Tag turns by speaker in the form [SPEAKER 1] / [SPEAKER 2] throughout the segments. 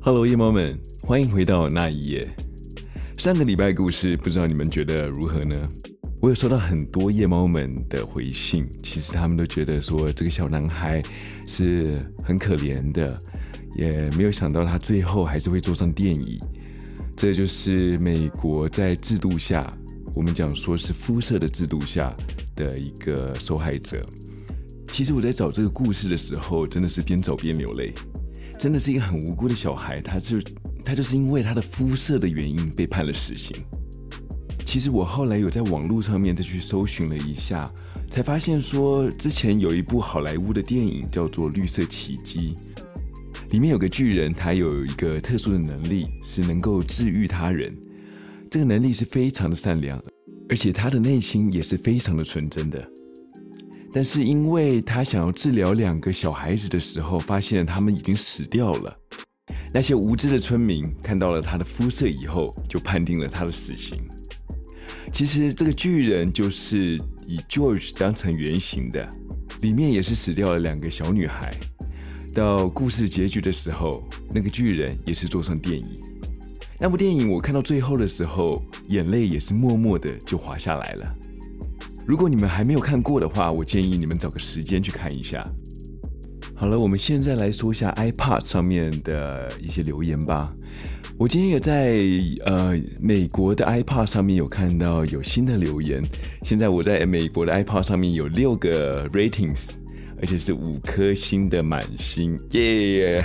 [SPEAKER 1] Hello，夜猫们，欢迎回到那一夜。上个礼拜故事，不知道你们觉得如何呢？我有收到很多夜猫们的回信，其实他们都觉得说这个小男孩是很可怜的，也没有想到他最后还是会坐上电椅。这就是美国在制度下，我们讲说是肤色的制度下的一个受害者。其实我在找这个故事的时候，真的是边走边流泪。真的是一个很无辜的小孩，他就他就是因为他的肤色的原因被判了死刑。其实我后来有在网络上面再去搜寻了一下，才发现说之前有一部好莱坞的电影叫做《绿色奇迹》，里面有个巨人，他有一个特殊的能力，是能够治愈他人。这个能力是非常的善良，而且他的内心也是非常的纯真的。但是，因为他想要治疗两个小孩子的时候，发现他们已经死掉了。那些无知的村民看到了他的肤色以后，就判定了他的死刑。其实，这个巨人就是以 George 当成原型的，里面也是死掉了两个小女孩。到故事结局的时候，那个巨人也是坐上电椅。那部电影我看到最后的时候，眼泪也是默默的就滑下来了。如果你们还没有看过的话，我建议你们找个时间去看一下。好了，我们现在来说一下 iPod 上面的一些留言吧。我今天也在呃美国的 iPod 上面有看到有新的留言。现在我在美国的 iPod 上面有六个 ratings，而且是五颗星的满星，耶！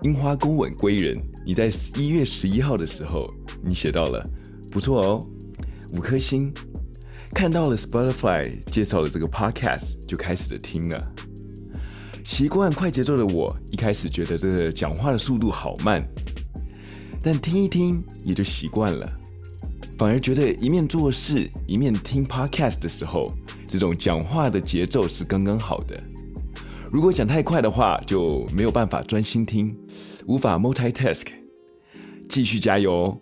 [SPEAKER 1] 樱花公吻归人，你在一月十一号的时候你写到了，不错哦，五颗星。看到了 Spotify 介绍了这个 podcast，就开始听了。习惯快节奏的我，一开始觉得这个讲话的速度好慢，但听一听也就习惯了。反而觉得一面做事一面听 podcast 的时候，这种讲话的节奏是刚刚好的。如果讲太快的话，就没有办法专心听，无法 multitask。继续加油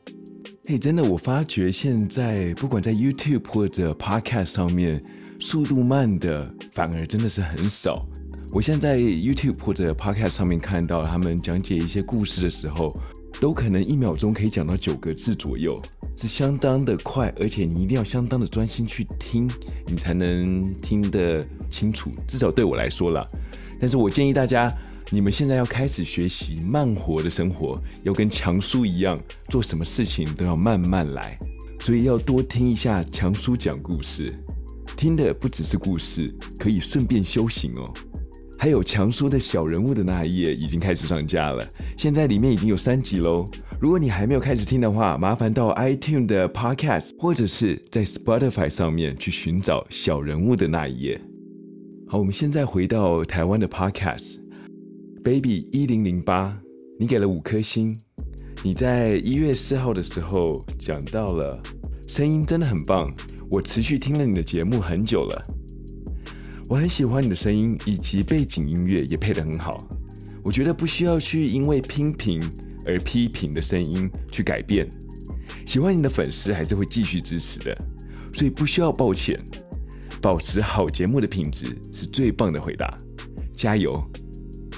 [SPEAKER 1] 哦！嘿真的，我发觉现在不管在 YouTube 或者 Podcast 上面，速度慢的反而真的是很少。我现在在 YouTube 或者 Podcast 上面看到他们讲解一些故事的时候，都可能一秒钟可以讲到九个字左右，是相当的快，而且你一定要相当的专心去听，你才能听得清楚。至少对我来说啦，但是我建议大家。你们现在要开始学习慢活的生活，要跟强叔一样，做什么事情都要慢慢来，所以要多听一下强叔讲故事。听的不只是故事，可以顺便修行哦。还有强叔的小人物的那一页已经开始上架了，现在里面已经有三集喽。如果你还没有开始听的话，麻烦到 iTunes 的 Podcast 或者是在 Spotify 上面去寻找小人物的那一页。好，我们现在回到台湾的 Podcast。Baby 一零零八，你给了五颗星。你在一月四号的时候讲到了，声音真的很棒。我持续听了你的节目很久了，我很喜欢你的声音，以及背景音乐也配得很好。我觉得不需要去因为批评而批评的声音去改变。喜欢你的粉丝还是会继续支持的，所以不需要抱歉。保持好节目的品质是最棒的回答，加油！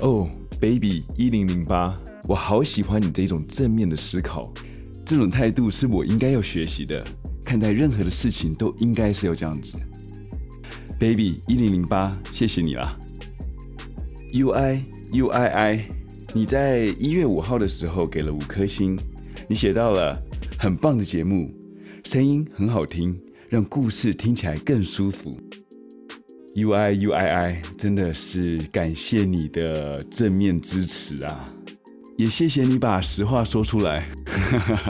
[SPEAKER 1] 哦、，baby 一零零八，我好喜欢你这种正面的思考，这种态度是我应该要学习的。看待任何的事情都应该是要这样子。baby 一零零八，谢谢你啦。ui uii，你在一月五号的时候给了五颗星，你写到了很棒的节目，声音很好听，让故事听起来更舒服。U I U I I，真的是感谢你的正面支持啊！也谢谢你把实话说出来。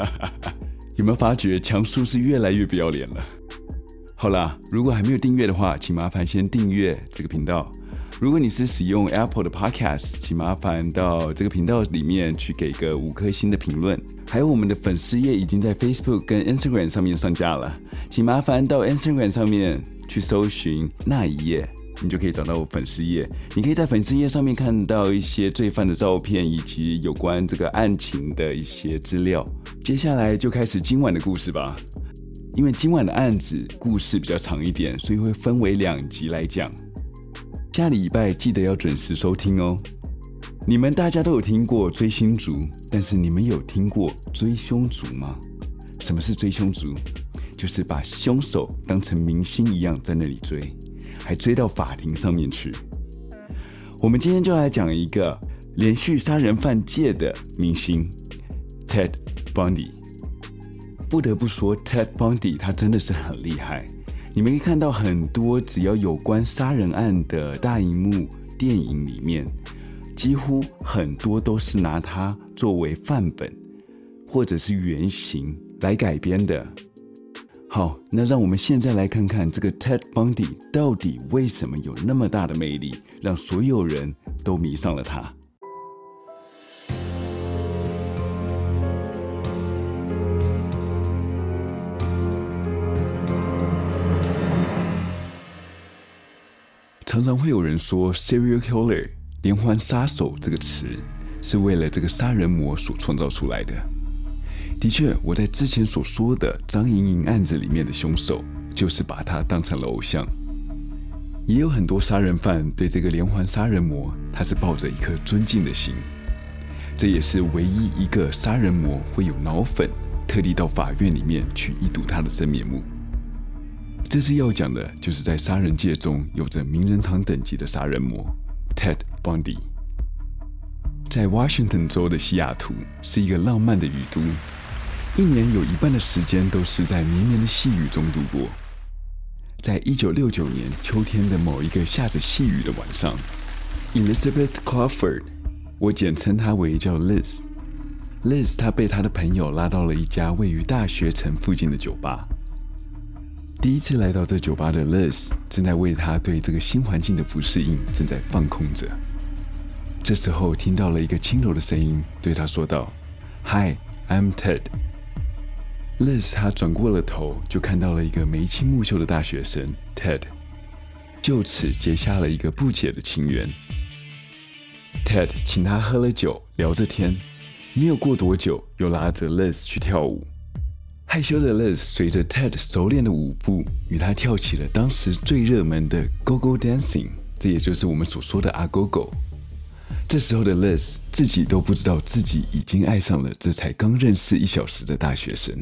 [SPEAKER 1] 有没有发觉强叔是越来越不要脸了？好啦，如果还没有订阅的话，请麻烦先订阅这个频道。如果你是使用 Apple 的 Podcast，请麻烦到这个频道里面去给个五颗星的评论。还有我们的粉丝页已经在 Facebook 跟 Instagram 上面上架了，请麻烦到 Instagram 上面。去搜寻那一页，你就可以找到我粉丝页。你可以在粉丝页上面看到一些罪犯的照片，以及有关这个案情的一些资料。接下来就开始今晚的故事吧。因为今晚的案子故事比较长一点，所以会分为两集来讲。下礼拜记得要准时收听哦。你们大家都有听过追星族，但是你们有听过追凶族吗？什么是追凶族？就是把凶手当成明星一样在那里追，还追到法庭上面去。我们今天就来讲一个连续杀人犯界的明星 Ted Bundy。不得不说，Ted Bundy 他真的是很厉害。你们可以看到很多只要有关杀人案的大荧幕电影里面。几乎很多都是拿它作为范本，或者是原型来改编的。好，那让我们现在来看看这个 Ted Bundy 到底为什么有那么大的魅力，让所有人都迷上了他。常常会有人说 serial killer。连环杀手这个词是为了这个杀人魔所创造出来的。的确，我在之前所说的张莹莹案子里面的凶手，就是把他当成了偶像。也有很多杀人犯对这个连环杀人魔，他是抱着一颗尊敬的心。这也是唯一一个杀人魔会有脑粉，特地到法院里面去一睹他的真面目。这次要讲的，就是在杀人界中有着名人堂等级的杀人魔。Ted Bundy 在 Washington 州的西雅图是一个浪漫的雨都，一年有一半的时间都是在绵绵的细雨中度过。在一九六九年秋天的某一个下着细雨的晚上，Elizabeth Crawford，我简称她为叫 Liz。Liz 她被她的朋友拉到了一家位于大学城附近的酒吧。第一次来到这酒吧的 Liz 正在为她对这个新环境的不适应正在放空着。这时候听到了一个轻柔的声音，对她说道：“Hi, I'm Ted。” Liz 她转过了头，就看到了一个眉清目秀的大学生 Ted，就此结下了一个不解的情缘。Ted 请他喝了酒，聊着天，没有过多久，又拉着 Liz 去跳舞。害羞的 Liz 随着 Ted 熟练的舞步，与他跳起了当时最热门的 Go-Go Dancing，这也就是我们所说的阿 Go-Go。这时候的 Liz 自己都不知道自己已经爱上了这才刚认识一小时的大学生，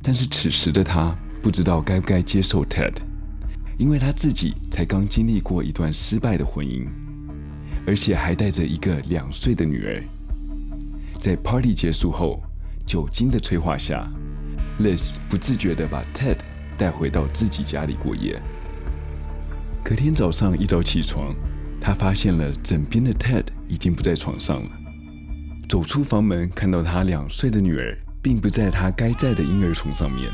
[SPEAKER 1] 但是此时的他不知道该不该接受 Ted，因为他自己才刚经历过一段失败的婚姻，而且还带着一个两岁的女儿。在 Party 结束后，酒精的催化下。Liz 不自觉地把 Ted 带回到自己家里过夜。隔天早上一早起床，他发现了枕边的 Ted 已经不在床上了。走出房门，看到他两岁的女儿并不在他该在的婴儿床上面。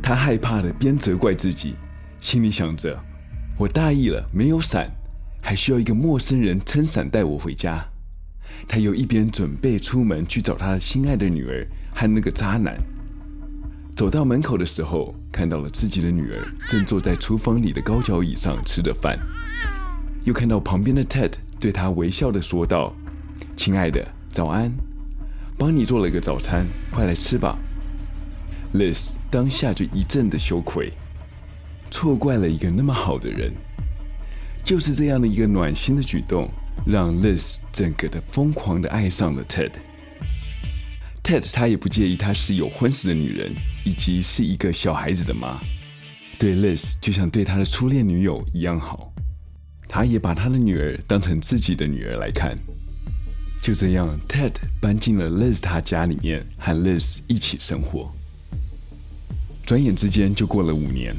[SPEAKER 1] 他害怕地边责怪自己，心里想着：“我大意了，没有伞，还需要一个陌生人撑伞带我回家。”他又一边准备出门去找他心爱的女儿和那个渣男。走到门口的时候，看到了自己的女儿正坐在厨房里的高脚椅上吃着饭，又看到旁边的 Ted 对她微笑地说道：“亲爱的，早安，帮你做了一个早餐，快来吃吧。”Liz 当下就一阵的羞愧，错怪了一个那么好的人。就是这样的一个暖心的举动，让 Liz 整个的疯狂的爱上了 Ted。Ted 他也不介意她是有婚史的女人，以及是一个小孩子的妈，对 Liz 就像对他的初恋女友一样好。他也把他的女儿当成自己的女儿来看。就这样，Ted 搬进了 Liz 他家里面，和 Liz 一起生活。转眼之间就过了五年，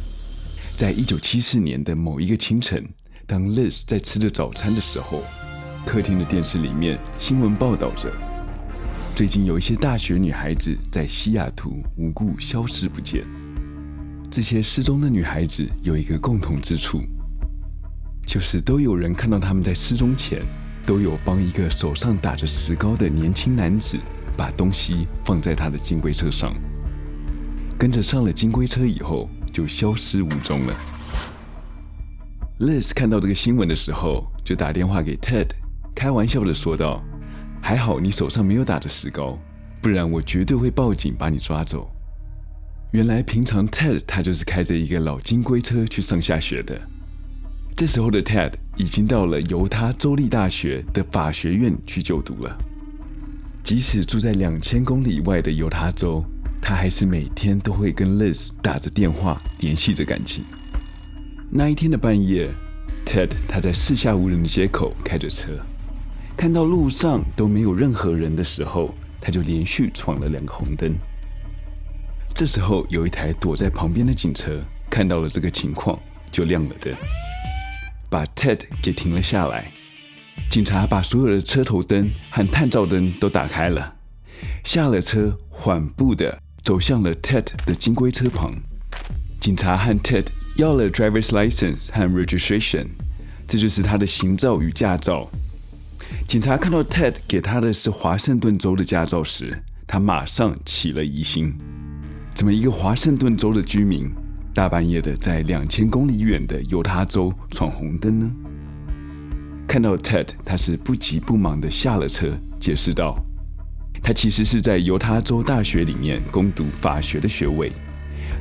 [SPEAKER 1] 在一九七四年的某一个清晨，当 Liz 在吃着早餐的时候，客厅的电视里面新闻报道着。最近有一些大学女孩子在西雅图无故消失不见。这些失踪的女孩子有一个共同之处，就是都有人看到她们在失踪前都有帮一个手上打着石膏的年轻男子把东西放在他的金龟车上，跟着上了金龟车以后就消失无踪了。Liz 看到这个新闻的时候，就打电话给 Ted，开玩笑的说道。还好你手上没有打着石膏，不然我绝对会报警把你抓走。原来平常 Ted 他就是开着一个老金龟车去上下学的。这时候的 Ted 已经到了犹他州立大学的法学院去就读了。即使住在两千公里以外的犹他州，他还是每天都会跟 Liz 打着电话联系着感情。那一天的半夜，Ted 他在四下无人的街口开着车，看到路上都没有任何人的时候，他就连续闯了两个红灯。这时候，有一台躲在旁边的警车看到了这个情况，就亮了灯。把 Ted 给停了下来，警察把所有的车头灯和探照灯都打开了，下了车，缓步的走向了 Ted 的金龟车旁。警察和 Ted 要了 driver's license 和 registration，这就是他的行照与驾照。警察看到 Ted 给他的是华盛顿州的驾照时，他马上起了疑心：怎么一个华盛顿州的居民？大半夜的，在两千公里远的犹他州闯红灯呢？看到 Ted，他是不急不忙的下了车，解释道：“他其实是在犹他州大学里面攻读法学的学位，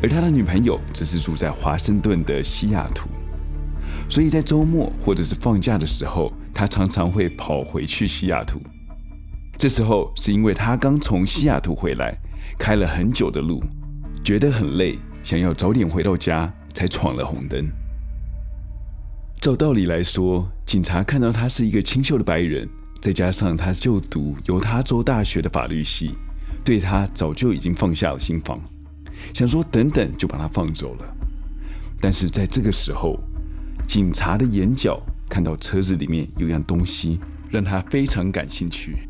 [SPEAKER 1] 而他的女朋友则是住在华盛顿的西雅图，所以在周末或者是放假的时候，他常常会跑回去西雅图。这时候是因为他刚从西雅图回来，开了很久的路，觉得很累。”想要早点回到家，才闯了红灯。照道理来说，警察看到他是一个清秀的白人，再加上他就读犹他州大学的法律系，对他早就已经放下了心防，想说等等就把他放走了。但是在这个时候，警察的眼角看到车子里面有样东西，让他非常感兴趣。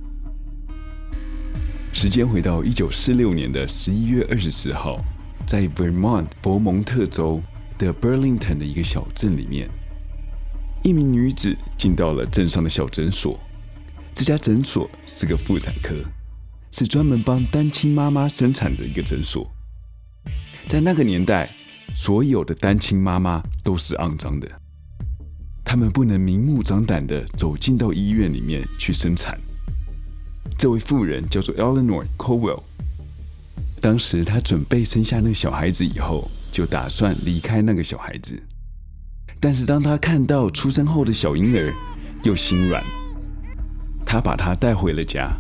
[SPEAKER 1] 时间回到一九四六年的十一月二十四号。在 Vermont 佛蒙特州的 Burlington 的一个小镇里面，一名女子进到了镇上的小诊所。这家诊所是个妇产科，是专门帮单亲妈妈生产的一个诊所。在那个年代，所有的单亲妈妈都是肮脏的，他们不能明目张胆地走进到医院里面去生产。这位妇人叫做 Eleanor Cowell。当时她准备生下那个小孩子以后，就打算离开那个小孩子。但是当她看到出生后的小婴儿，又心软，她把他带回了家。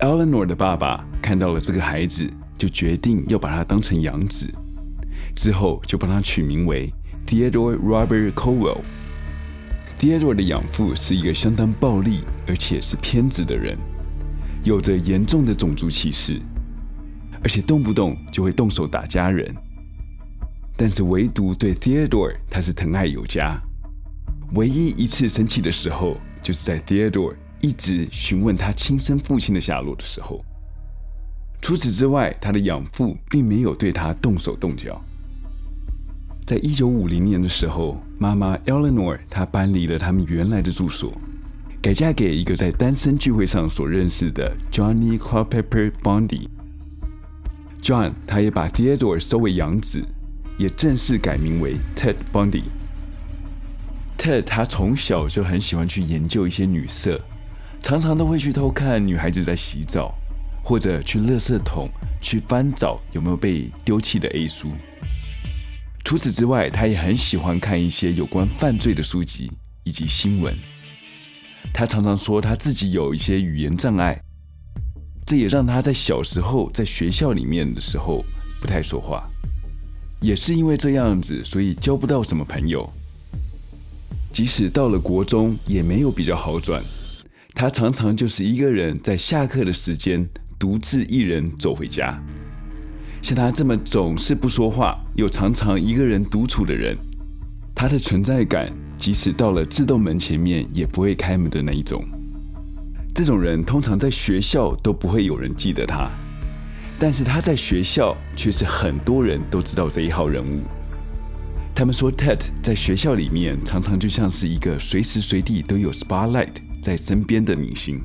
[SPEAKER 1] Eleanor 的爸爸看到了这个孩子，就决定要把他当成养子，之后就帮他取名为 Theodore Robert Cowell。Theodore 的养父是一个相当暴力而且是偏执的人，有着严重的种族歧视。而且动不动就会动手打家人，但是唯独对 Theodore 他是疼爱有加。唯一一次生气的时候，就是在 Theodore 一直询问他亲生父亲的下落的时候。除此之外，他的养父并没有对他动手动脚。在一九五零年的时候，妈妈 Eleanor 她搬离了他们原来的住所，改嫁给一个在单身聚会上所认识的 Johnny Culpeper Bondy。John，他也把 Theodore 收为养子，也正式改名为 Ted Bondy。Ted 他从小就很喜欢去研究一些女色，常常都会去偷看女孩子在洗澡，或者去垃圾桶去翻找有没有被丢弃的 A 书。除此之外，他也很喜欢看一些有关犯罪的书籍以及新闻。他常常说他自己有一些语言障碍。这也让他在小时候在学校里面的时候不太说话，也是因为这样子，所以交不到什么朋友。即使到了国中，也没有比较好转。他常常就是一个人在下课的时间独自一人走回家。像他这么总是不说话，又常常一个人独处的人，他的存在感即使到了自动门前面也不会开门的那一种。这种人通常在学校都不会有人记得他，但是他在学校却是很多人都知道这一号人物。他们说，Ted 在学校里面常常就像是一个随时随地都有 spotlight 在身边的明星，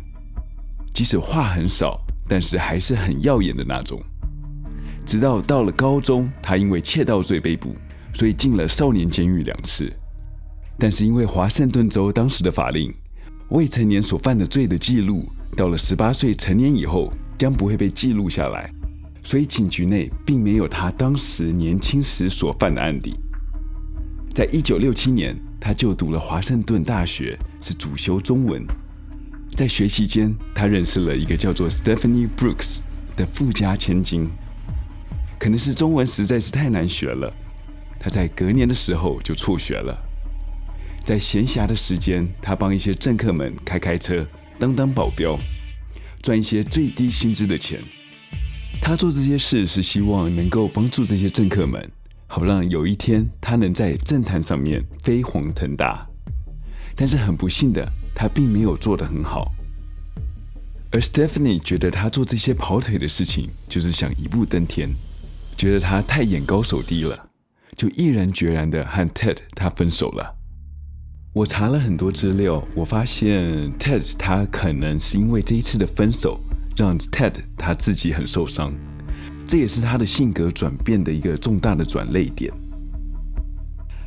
[SPEAKER 1] 即使话很少，但是还是很耀眼的那种。直到到了高中，他因为窃盗罪被捕，所以进了少年监狱两次。但是因为华盛顿州当时的法令。未成年所犯的罪的记录，到了十八岁成年以后，将不会被记录下来，所以警局内并没有他当时年轻时所犯的案底。在一九六七年，他就读了华盛顿大学，是主修中文。在学期间，他认识了一个叫做 Stephanie Brooks 的富家千金。可能是中文实在是太难学了，他在隔年的时候就辍学了。在闲暇的时间，他帮一些政客们开开车，当当保镖，赚一些最低薪资的钱。他做这些事是希望能够帮助这些政客们，好让有一天他能在政坛上面飞黄腾达。但是很不幸的。他并没有做得很好，而 Stephanie 觉得他做这些跑腿的事情就是想一步登天，觉得他太眼高手低了，就毅然决然的和 Ted 他分手了。我查了很多资料，我发现 Ted 他可能是因为这一次的分手，让 Ted 他自己很受伤，这也是他的性格转变的一个重大的转捩点。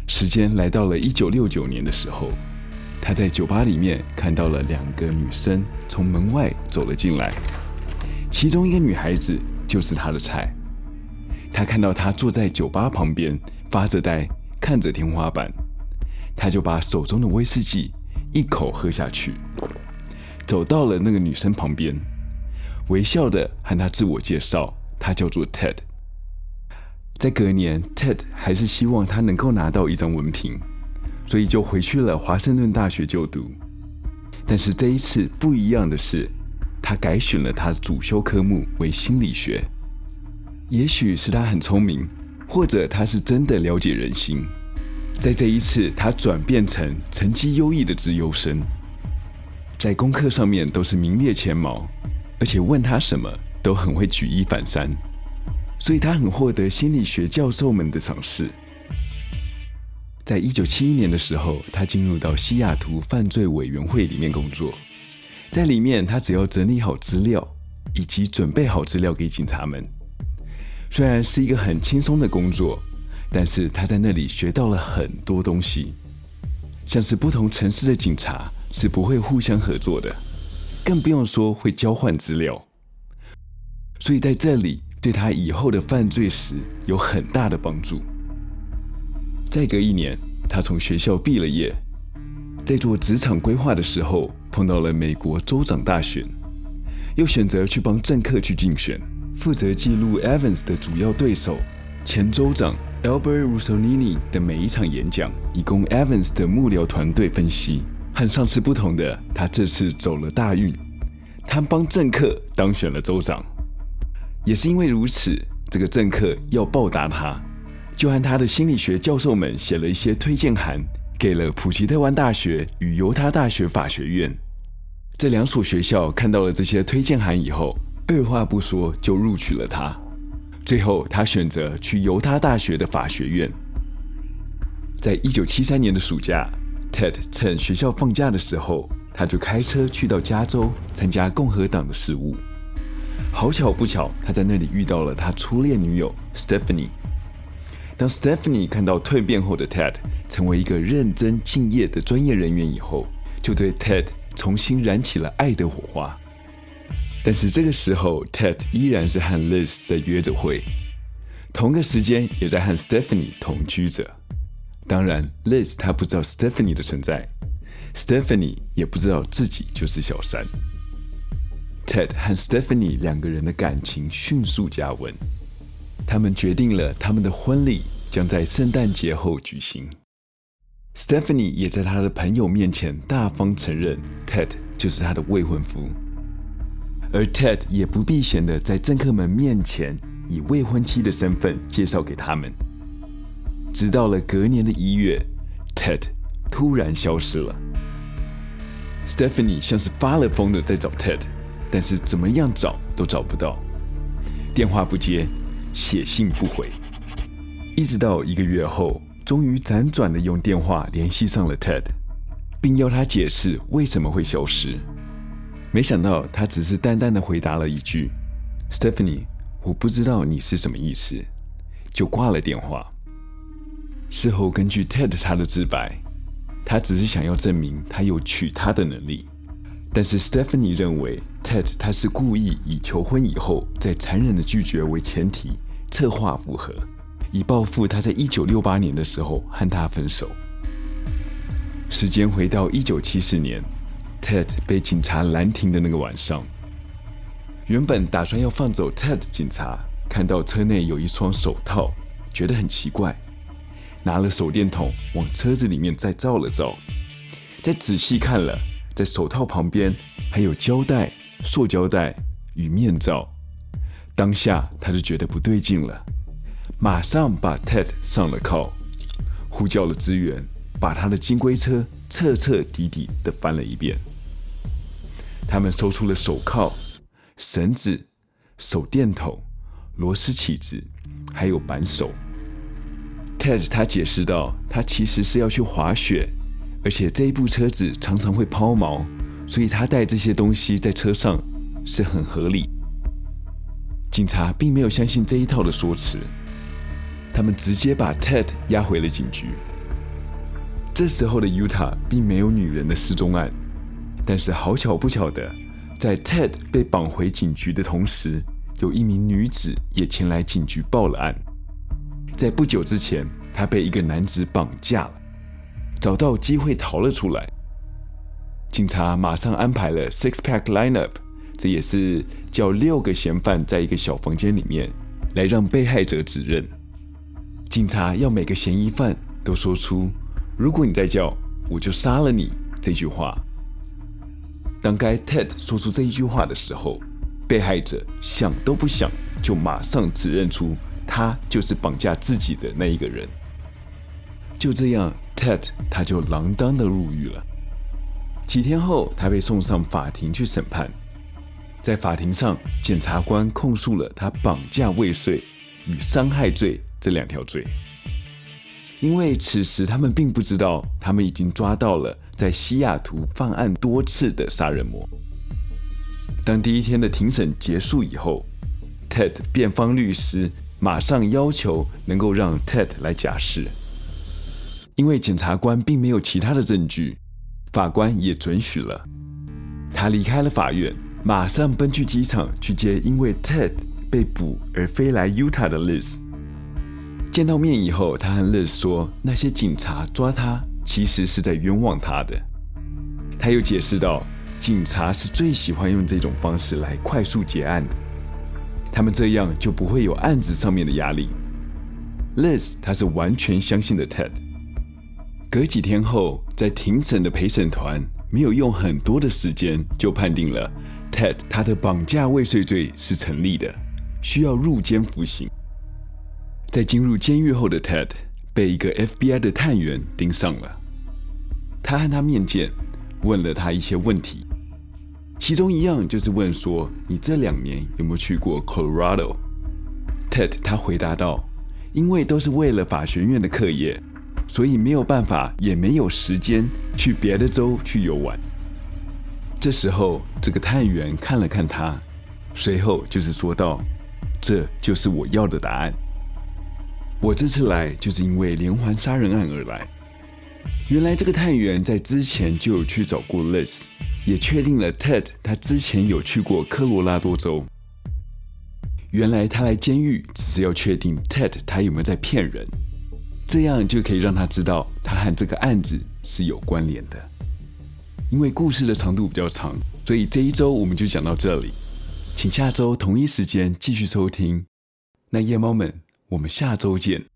[SPEAKER 1] 时间来到了一九六九年的时候。他在酒吧里面看到了两个女生从门外走了进来，其中一个女孩子就是他的菜。他看到她坐在酒吧旁边发着呆，看着天花板，他就把手中的威士忌一口喝下去，走到了那个女生旁边，微笑的和她自我介绍，他叫做 Ted。在隔年，Ted 还是希望他能够拿到一张文凭。所以就回去了华盛顿大学就读，但是这一次不一样的是，他改选了他的主修科目为心理学。也许是他很聪明，或者他是真的了解人心，在这一次他转变成成绩优异的资优生，在功课上面都是名列前茅，而且问他什么都很会举一反三，所以他很获得心理学教授们的赏识。在一九七一年的时候，他进入到西雅图犯罪委员会里面工作。在里面，他只要整理好资料，以及准备好资料给警察们。虽然是一个很轻松的工作，但是他在那里学到了很多东西，像是不同城市的警察是不会互相合作的，更不用说会交换资料。所以在这里，对他以后的犯罪史有很大的帮助。再隔一年，他从学校毕了业，在做职场规划的时候，碰到了美国州长大选，又选择去帮政客去竞选，负责记录 Evans 的主要对手前州长 Albert Russellini 的每一场演讲，以供 Evans 的幕僚团队分析。和上次不同的，他这次走了大运，他帮政客当选了州长。也是因为如此，这个政客要报答他。就和他的心理学教授们写了一些推荐函，给了普奇特湾大学与犹他大学法学院。这两所学校看到了这些推荐函以后，二话不说就录取了他。最后，他选择去犹他大学的法学院。在一九七三年的暑假，Ted 趁学校放假的时候，他就开车去到加州参加共和党的事务。好巧不巧，他在那里遇到了他初恋女友 Stephanie。当 Stephanie 看到蜕变后的 Ted 成为一个认真敬业的专业人员以后，就对 Ted 重新燃起了爱的火花。但是这个时候，Ted 依然是和 Liz 在约着会，同个时间也在和 Stephanie 同居着。当然，Liz 她不知道 Stephanie 的存在，Stephanie 也不知道自己就是小三。Ted 和 Stephanie 两个人的感情迅速加温。他们决定了，他们的婚礼将在圣诞节后举行。Stephanie 也在他的朋友面前大方承认，Ted 就是他的未婚夫。而 Ted 也不避嫌的在政客们面前以未婚妻的身份介绍给他们。直到了隔年的一月，Ted 突然消失了。Stephanie 像是发了疯的在找 Ted，但是怎么样找都找不到，电话不接。写信不回，一直到一个月后，终于辗转的用电话联系上了 Ted，并要他解释为什么会消失。没想到他只是淡淡的回答了一句：“Stephanie，我不知道你是什么意思。”就挂了电话。事后根据 Ted 他的自白，他只是想要证明他有娶她的能力，但是 Stephanie 认为 Ted 他是故意以求婚以后再残忍的拒绝为前提。策划复合，以报复他在一九六八年的时候和他分手。时间回到一九七四年，Ted 被警察拦停的那个晚上，原本打算要放走 Ted 的警察看到车内有一双手套，觉得很奇怪，拿了手电筒往车子里面再照了照，再仔细看了，在手套旁边还有胶带、塑胶袋与面罩。当下他就觉得不对劲了，马上把 Ted 上了铐，呼叫了支援，把他的金龟车彻彻底底的翻了一遍。他们搜出了手铐、绳子、手电筒、螺丝起子，还有扳手。Ted 他解释道，他其实是要去滑雪，而且这一部车子常常会抛锚，所以他带这些东西在车上是很合理。警察并没有相信这一套的说辞，他们直接把 Ted 押回了警局。这时候的 Utah 并没有女人的失踪案，但是好巧不巧的，在 Ted 被绑回警局的同时，有一名女子也前来警局报了案。在不久之前，她被一个男子绑架了，找到机会逃了出来。警察马上安排了 Six Pack Lineup。这也是叫六个嫌犯在一个小房间里面，来让被害者指认。警察要每个嫌疑犯都说出“如果你再叫，我就杀了你”这句话。当该 Ted 说出这一句话的时候，被害者想都不想，就马上指认出他就是绑架自己的那一个人。就这样，Ted 他就锒铛的入狱了。几天后，他被送上法庭去审判。在法庭上，检察官控诉了他绑架未遂与伤害罪这两条罪。因为此时他们并不知道，他们已经抓到了在西雅图犯案多次的杀人魔。当第一天的庭审结束以后，Ted 辩方律师马上要求能够让 Ted 来假释。因为检察官并没有其他的证据，法官也准许了。他离开了法院。马上奔去机场去接因为 Ted 被捕而飞来 Utah 的 Liz。见到面以后，他和 Liz 说，那些警察抓他其实是在冤枉他的。他又解释道，警察是最喜欢用这种方式来快速结案的，他们这样就不会有案子上面的压力。Liz 他是完全相信的 Ted。隔几天后，在庭审的陪审团没有用很多的时间就判定了。Ted 他的绑架未遂罪是成立的，需要入监服刑。在进入监狱后的 Ted 被一个 FBI 的探员盯上了，他和他面见，问了他一些问题，其中一样就是问说：“你这两年有没有去过 Colorado？”Ted 他回答道：“因为都是为了法学院的课业，所以没有办法，也没有时间去别的州去游玩。”这时候，这个探员看了看他，随后就是说道：“这就是我要的答案。我这次来就是因为连环杀人案而来。原来这个探员在之前就有去找过 Liz，也确定了 Ted 他之前有去过科罗拉多州。原来他来监狱只是要确定 Ted 他有没有在骗人，这样就可以让他知道他和这个案子是有关联的。”因为故事的长度比较长，所以这一周我们就讲到这里，请下周同一时间继续收听。那夜猫们，我们下周见。